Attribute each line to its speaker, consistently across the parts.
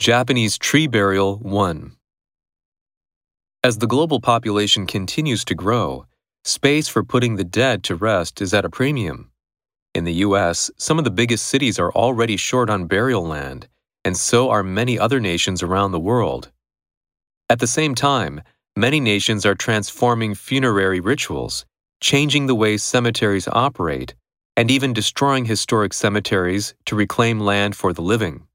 Speaker 1: Japanese Tree Burial 1 As the global population continues to grow, space for putting the dead to rest is at a premium. In the U.S., some of the biggest cities are already short on burial land, and so are many other nations around the world. At the same time, many nations are transforming funerary rituals, changing the way cemeteries operate, and even destroying historic cemeteries to reclaim land for the living.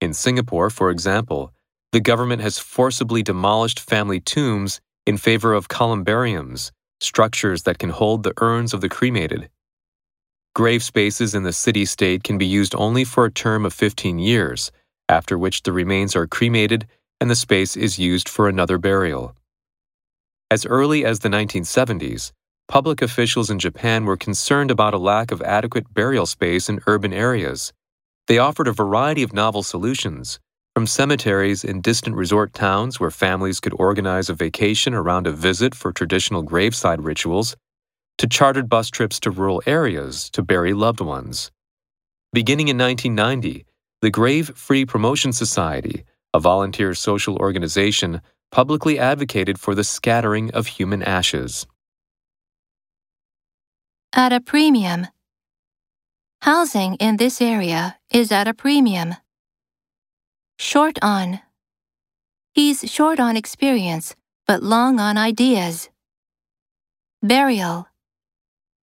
Speaker 1: In Singapore, for example, the government has forcibly demolished family tombs in favor of columbariums, structures that can hold the urns of the cremated. Grave spaces in the city state can be used only for a term of 15 years, after which the remains are cremated and the space is used for another burial. As early as the 1970s, public officials in Japan were concerned about a lack of adequate burial space in urban areas. They offered a variety of novel solutions, from cemeteries in distant resort towns where families could organize a vacation around a visit for traditional graveside rituals, to chartered bus trips to rural areas to bury loved ones. Beginning in 1990, the Grave Free Promotion Society, a volunteer social organization, publicly advocated for the scattering of human ashes.
Speaker 2: At a premium. Housing in this area is at a premium. Short on. He's short on experience, but long on ideas. Burial.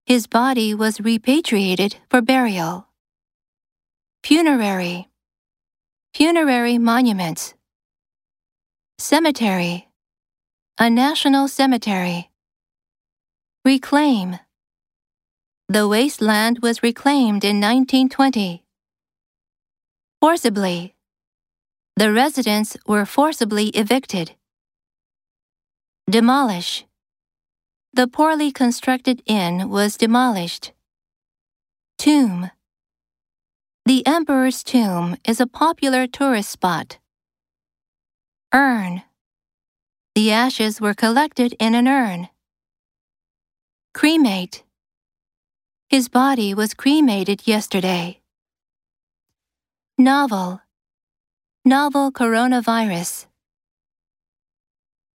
Speaker 2: His body was repatriated for burial. Funerary. Funerary monuments. Cemetery. A national cemetery. Reclaim. The wasteland was reclaimed in 1920. Forcibly. The residents were forcibly evicted. Demolish. The poorly constructed inn was demolished. Tomb. The Emperor's Tomb is a popular tourist spot. Urn. The ashes were collected in an urn. Cremate. His body was cremated yesterday. Novel. Novel coronavirus.